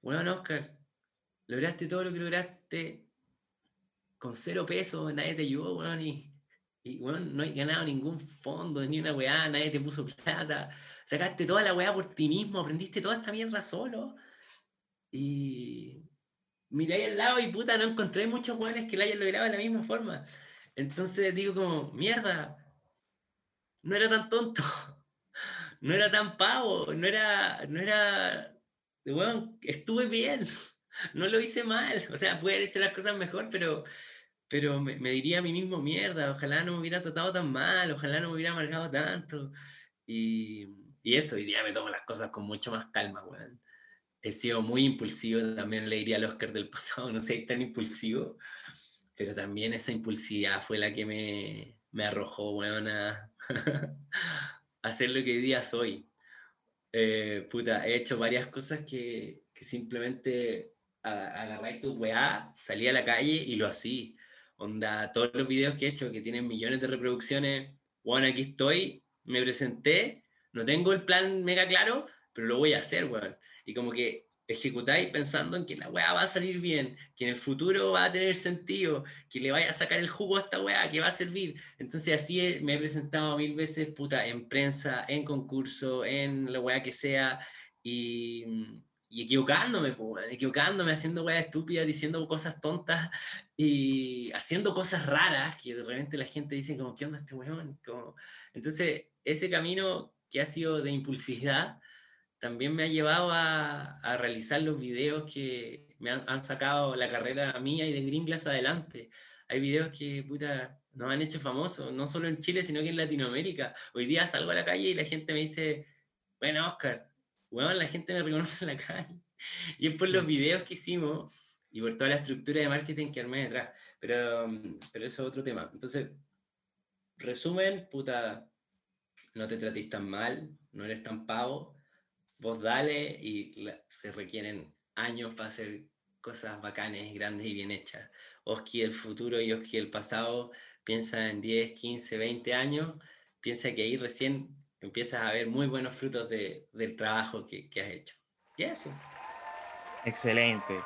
bueno, Oscar, lograste todo lo que lograste con cero pesos, nadie te ayudó, bueno, y, y bueno, no hay ganado ningún fondo, ni una weá, nadie te puso plata, sacaste toda la weá por ti mismo, aprendiste toda esta mierda solo. Y miré al lado y puta, no encontré muchos weones que la hayan logrado de la misma forma. Entonces digo como, mierda, no era tan tonto, *laughs* no era tan pavo, no era, no era, bueno, estuve bien, *laughs* no lo hice mal, o sea, pude haber hecho las cosas mejor, pero, pero me, diría a mí mismo, mierda, ojalá no me hubiera tratado tan mal, ojalá no me hubiera amargado tanto, y, y eso, hoy día me tomo las cosas con mucho más calma, weón. He sido muy impulsivo, también le diría al Oscar del *laughs* pasado, no sé, tan impulsivo, pero también esa impulsividad fue la que me, me arrojó, weón, a, *laughs* hacer lo que hoy día soy. Eh, puta, he hecho varias cosas que, que simplemente agarré tu weá, salí a la calle y lo hacía. Onda, todos los videos que he hecho que tienen millones de reproducciones, bueno, aquí estoy, me presenté, no tengo el plan mega claro, pero lo voy a hacer, weón. Y como que ejecutáis pensando en que la weá va a salir bien, que en el futuro va a tener sentido, que le vaya a sacar el jugo a esta weá, que va a servir. Entonces así me he presentado mil veces, puta, en prensa, en concurso, en la weá que sea, y, y equivocándome, equivocándome, haciendo weá estúpidas, diciendo cosas tontas y haciendo cosas raras, que de repente la gente dice como, ¿qué onda este weón? Como... Entonces, ese camino que ha sido de impulsividad, también me ha llevado a, a realizar los videos que me han, han, sacado la carrera mía y de Gringlas adelante. Hay videos que, puta, nos han hecho famosos, no solo en Chile, sino que en Latinoamérica. Hoy día salgo a la calle y la gente me dice, bueno, Oscar, bueno, la gente me reconoce en la calle. *laughs* Y es por los videos que hicimos y por toda la estructura de marketing que armé detrás. Pero, pero eso es otro tema. Entonces, resumen, puta, no te trates tan mal, no eres tan pavo, vos dale y se requieren años para hacer cosas bacanes, grandes y bien hechas. Oski el futuro y Oski el pasado, piensa en 10, 15, 20 años, piensa que ahí recién empiezas a ver muy buenos frutos de, del trabajo que, has hecho. Y eso. Excelente.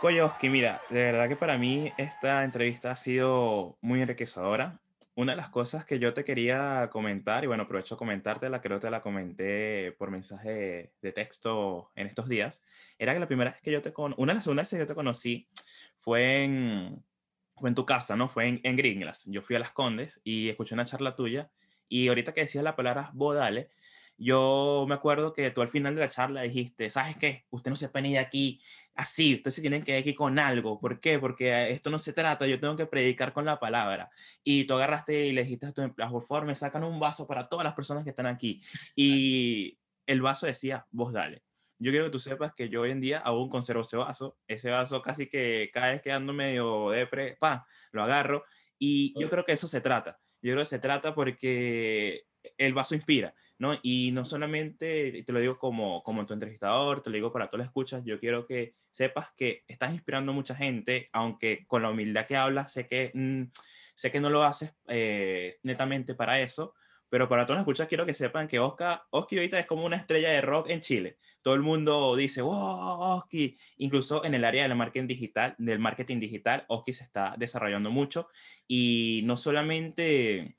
Oski, mira, de verdad que para mí esta entrevista ha sido muy enriquecedora una de las cosas que yo te quería comentar, y bueno, aprovecho a comentártela, creo que te la comenté por mensaje de texto en estos días, era que la primera vez que yo te con una de las segundas veces que yo te conocí fue en, fue en tu casa, ¿no? Fue en, en Gringlas. Yo fui a Las Condes y escuché una charla tuya, y ahorita que decías la palabra bodale, yo me acuerdo que tú al final de la charla dijiste, ¿sabes qué? Usted no se puede ir aquí así, ustedes se tienen que ir aquí con algo. ¿Por qué? Porque esto no se trata, yo tengo que predicar con la palabra. Y tú agarraste y le dijiste a tu empleado, por favor, me sacan un vaso para todas las personas que están aquí. Y el vaso decía, vos dale. Yo quiero que tú sepas que yo hoy en día aún conservo ese vaso. Ese vaso casi que cada vez que ando medio depre, pa, lo agarro. Y yo creo que eso se trata. Yo creo que se trata porque el vaso inspira. ¿no? Y no solamente, te lo digo como, como tu entrevistador, te lo digo para todas las escuchas, yo quiero que sepas que estás inspirando a mucha gente, aunque con la humildad que hablas, sé que, mm, sé que no lo haces eh, netamente para eso, pero para todas las escuchas quiero que sepan que Oscar, ahorita es como una estrella de rock en Chile. Todo el mundo dice, wow, Oski. Incluso en el área del marketing digital, del marketing digital, Oski se está desarrollando mucho y no solamente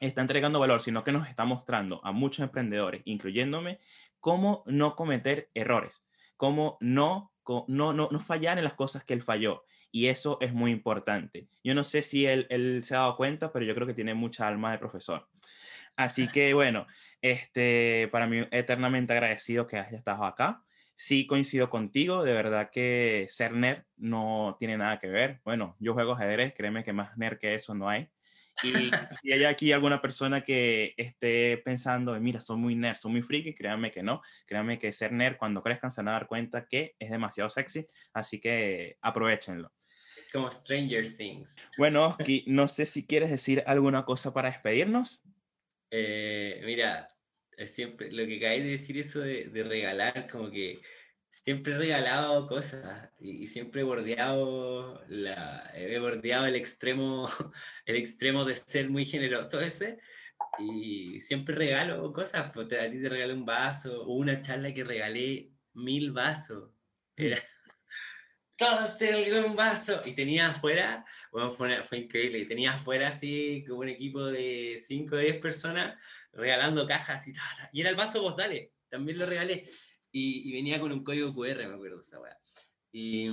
está entregando valor, sino que nos está mostrando a muchos emprendedores, incluyéndome, cómo no cometer errores, cómo no, no, no, no fallar en las cosas que él falló. Y eso es muy importante. Yo no sé si él, él se ha dado cuenta, pero yo creo que tiene mucha alma de profesor. Así que bueno, este, para mí eternamente agradecido que hayas estado acá. Sí coincido contigo, de verdad que ser nerd no tiene nada que ver. Bueno, yo juego ajedrez, créeme que más nerd que eso no hay Y si hay aquí alguna persona que esté pensando, mira, son muy nerd, son muy friki, créanme que no. Créanme que ser nerd cuando crezcan se van a dar cuenta que es demasiado sexy. Así que aprovechenlo. Como Stranger Things. Bueno, Oski, no sé si quieres decir alguna cosa para despedirnos. Eh, mira, siempre lo que cae de decir eso de, regalar, como que siempre he regalado cosas y, siempre he bordeado, la, he bordeado el extremo, *laughs* el extremo de ser muy generoso ese y siempre regalo cosas, pues a ti te regalé un vaso o una charla que regalé mil vasos. Todos te un vaso y tenía afuera, bueno, fue, fue increíble, y tenía afuera así como un equipo de 5 o 10 personas regalando cajas y tal, y era el vaso vos, dale, también lo regalé y, venía con un código QR, me acuerdo esa weá. Y,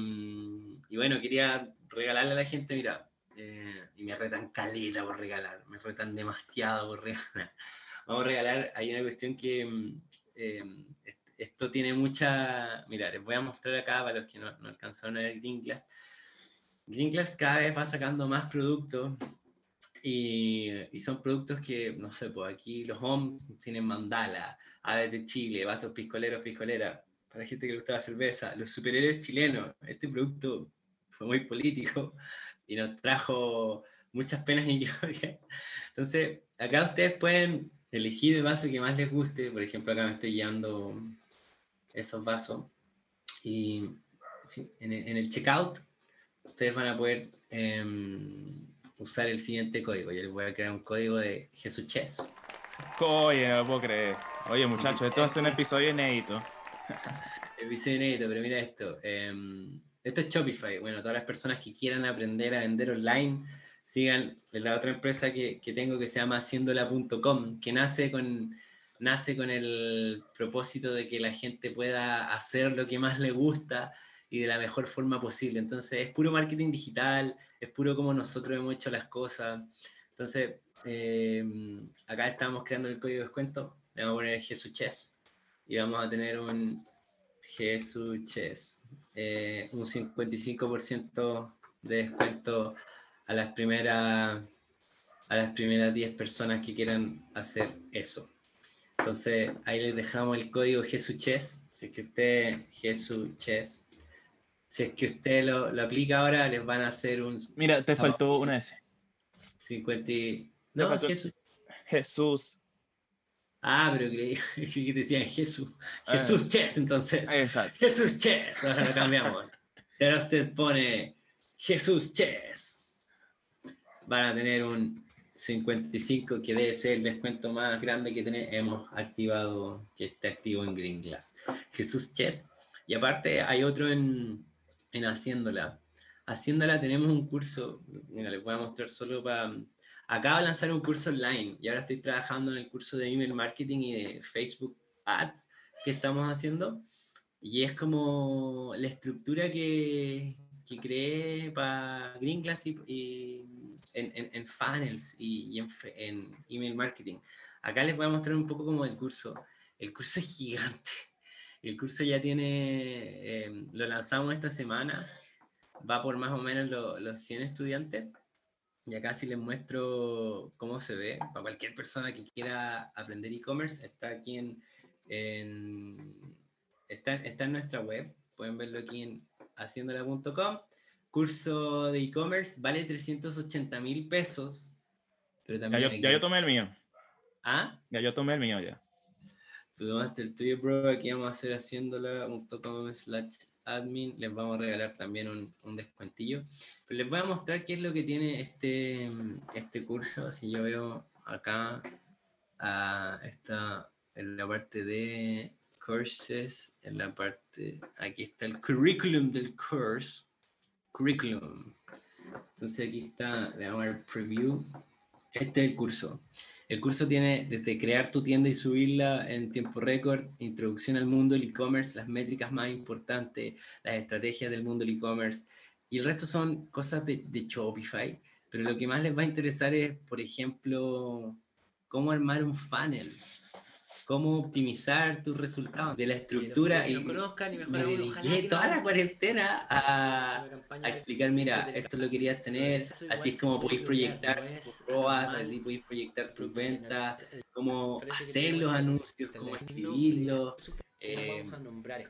y, bueno, quería regalarle a la gente, mira, eh, y me retan caleta por regalar, me retan demasiado por regalar. *laughs* Vamos a regalar, hay una cuestión que mm, eh, esto tiene mucha, mira, les voy a mostrar acá para los que no, no alcanzaron a ver Green Glass. Green Glass cada vez va sacando más productos y, y, son productos que, no sé, pues aquí los home tienen mandala, aves de Chile, vasos piscoleros, piscoleras, para la gente que le gusta la cerveza, los superhéroes chilenos. Este producto fue muy político y nos trajo muchas penas y *laughs* gloria. Entonces, acá ustedes pueden elegir el vaso que más les guste. Por ejemplo, acá me estoy llevando esos vasos. Y en, el, checkout, ustedes van a poder em, usar el siguiente código. Yo les voy a crear un código de Jesús Ches. Oye, no puedo creer. Oye, muchachos, esto va a ser un *laughs* episodio inédito. episodio inédito, pero mira esto. Em, esto es Shopify. Bueno, todas las personas que quieran aprender a vender online, sigan la otra empresa que, que tengo que se llama haciendola.com, que nace con, nace con el propósito de que la gente pueda hacer lo que más le gusta y de la mejor forma posible. Entonces, es puro marketing digital, es puro como nosotros hemos hecho las cosas. Entonces, eh, acá estamos creando el código de descuento, le vamos a poner Jesús Chess y vamos a tener un Jesús Chess, eh, un 55% de descuento a las primeras a las primeras 10 personas que quieran hacer eso. Entonces ahí les dejamos el código Jesús Chess, si es que usted Jesús Chess si es que usted lo, lo, aplica ahora, les van a hacer un... Mira, te faltó una S. 50, no, Jesús. Jesús. Ah, pero creí, *laughs* que decían Jesús. Ah. Jesús Chess, entonces. Exacto. Jesús Chess. Ahora lo cambiamos. Pero usted pone Jesús Chess. Van a tener un 55, que debe ser el descuento más grande que tenemos, hemos activado, que esté activo en Green Glass. Jesús Chess. Y aparte hay otro en, en Haciéndola. Haciéndola tenemos un curso, mira, les voy a mostrar solo para Acabo de lanzar un curso online y ahora estoy trabajando en el curso de email marketing y de Facebook Ads que estamos haciendo. Y es como la estructura que, que creé para Green Glass y, en, en, funnels y, en, email marketing. Acá les voy a mostrar un poco como el curso. El curso es gigante. El curso ya tiene, eh, lo lanzamos esta semana, va por más o menos los 100 estudiantes y acá si les muestro cómo se ve, para cualquier persona que quiera aprender e-commerce, está aquí en, está, está, en nuestra web, pueden verlo aquí en haciendola.com. Curso de e-commerce vale 380 mil pesos. Pero también ya, yo, tomé el mío. ¿Ah? Ya yo tomé el mío ya. Tú tomaste el tuyo, bro. Aquí vamos a hacer haciéndola.com slash admin, les vamos a regalar también un, un, descuentillo. Pero les voy a mostrar qué es lo que tiene este, este curso. Si yo veo acá, a esta, en la parte de courses, en la parte, aquí está el curriculum del course. Curriculum. Entonces aquí está, le vamos a ver preview. Este es el curso. El curso tiene desde crear tu tienda y subirla en tiempo récord, introducción al mundo del e-commerce, las métricas más importantes, las estrategias del mundo del e-commerce, y el resto son cosas de, de Shopify, pero lo que más les va a interesar es, por ejemplo, cómo armar un funnel, cómo optimizar tus resultados, de la estructura. Y, conozcan y me dediqué toda la cuarentena a, a, explicar, mira, esto lo querías tener, así es como podéis proyectar tus ROAS, así podéis proyectar tus ventas, cómo hacer los anuncios, cómo escribirlos, eh,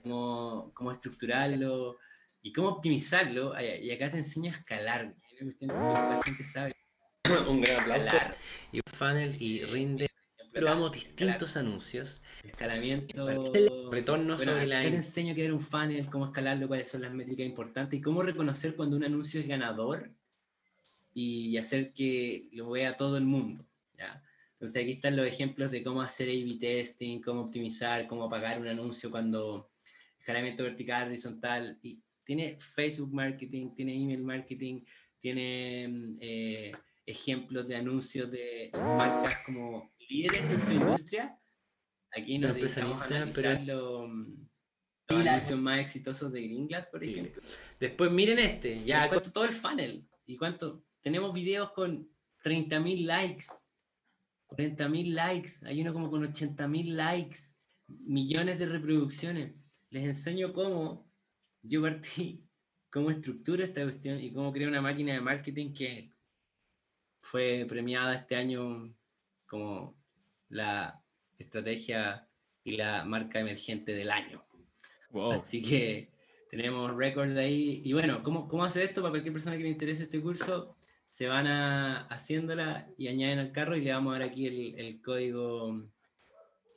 cómo, cómo estructurarlo y cómo optimizarlo. Y acá te enseño a escalar, la gente sabe. *coughs* Un gran aplauso. Y un funnel y rinde probamos distintos anuncios. Escalamiento, retorno sobre la. Te enseño que era un funnel, cómo escalarlo, cuáles son las métricas importantes y cómo reconocer cuando un anuncio es ganador y hacer que lo vea todo el mundo. ¿ya? Entonces aquí están los ejemplos de cómo hacer A-B testing, cómo optimizar, cómo pagar un anuncio cuando escalamiento vertical, horizontal. Y tiene Facebook marketing, tiene email marketing, tiene mm, eh, ejemplos de anuncios de marcas como líderes en su industria. Aquí nos dedicamos a analizar pero... los anuncios más exitosos de Gringlas, por ejemplo. Después miren este, ya todo el funnel. ¿Y cuánto? Tenemos videos con 30.000 likes, 40.000 likes, hay uno como con 80.000 likes, millones de reproducciones. Les enseño cómo yo partí, *laughs* cómo estructura esta cuestión y cómo creo una máquina de marketing que fue premiada este año como la estrategia y la marca emergente del año. Así que tenemos récord ahí. Y bueno, ¿cómo, ¿cómo hacer esto? Para cualquier persona que le interese este curso, se van a, haciéndola y añaden al carro y le vamos a dar aquí el, el código.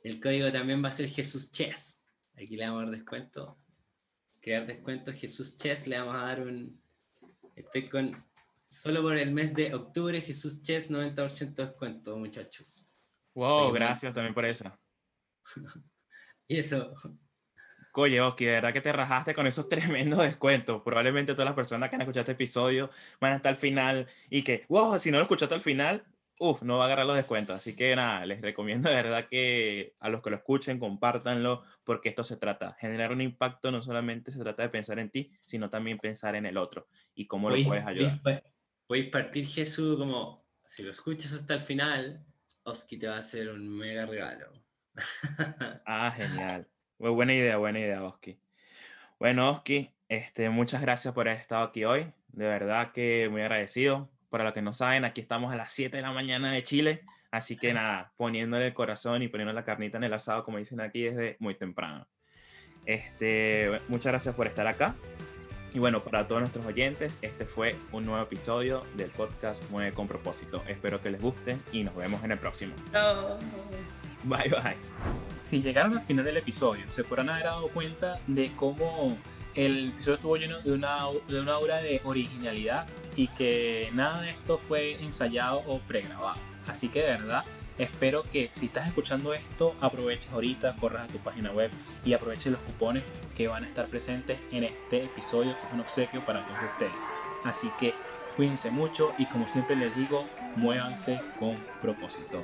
El código también va a ser Jesús Chess. Aquí le vamos a dar descuento. Crear descuento Jesús Chess. Le vamos a dar un. Estoy con. Solo por el mes de octubre, Jesús Chess, 90% de descuento, muchachos. Wow, gracias también por eso. *laughs* y eso. Oye, Oski, de verdad que te rajaste con esos *laughs* tremendos descuentos. Probablemente todas las personas que han escuchado este episodio van hasta el final y que, wow, si no lo escuchaste al final, uff, no va a agarrar los descuentos. Así que nada, les recomiendo de verdad que a los que lo escuchen, compártanlo, porque esto se trata. Generar un impacto no solamente se trata de pensar en ti, sino también pensar en el otro y cómo lo puedes ayudar. Puedes partir, Jesús, como si lo escuchas hasta el final, Oski te va a hacer un mega regalo. *laughs* ah, genial. buena idea, buena idea, Oski. Bueno, Oski, este, muchas gracias por haber estado aquí hoy. De verdad que muy agradecido. Para los que no saben, aquí estamos a las 7 de la mañana de Chile. Así que nada, poniéndole el corazón y poniendo la carnita en el asado, como dicen aquí, desde muy temprano. Este, muchas gracias por estar acá. Y bueno, para todos nuestros oyentes, este fue un nuevo episodio del podcast Mueve con propósito. Espero que les guste y nos vemos en el próximo. Bye bye. Si llegaron al final del episodio, se podrán haber dado cuenta de cómo el episodio estuvo lleno de una, de una aura de originalidad y que nada de esto fue ensayado o pregrabado. Así que de verdad Espero que si estás escuchando esto, aproveches ahorita, corras a tu página web y aproveches los cupones que van a estar presentes en este episodio, que es un obsequio para todos ustedes. Así que cuídense mucho y como siempre les digo, muévanse con propósito.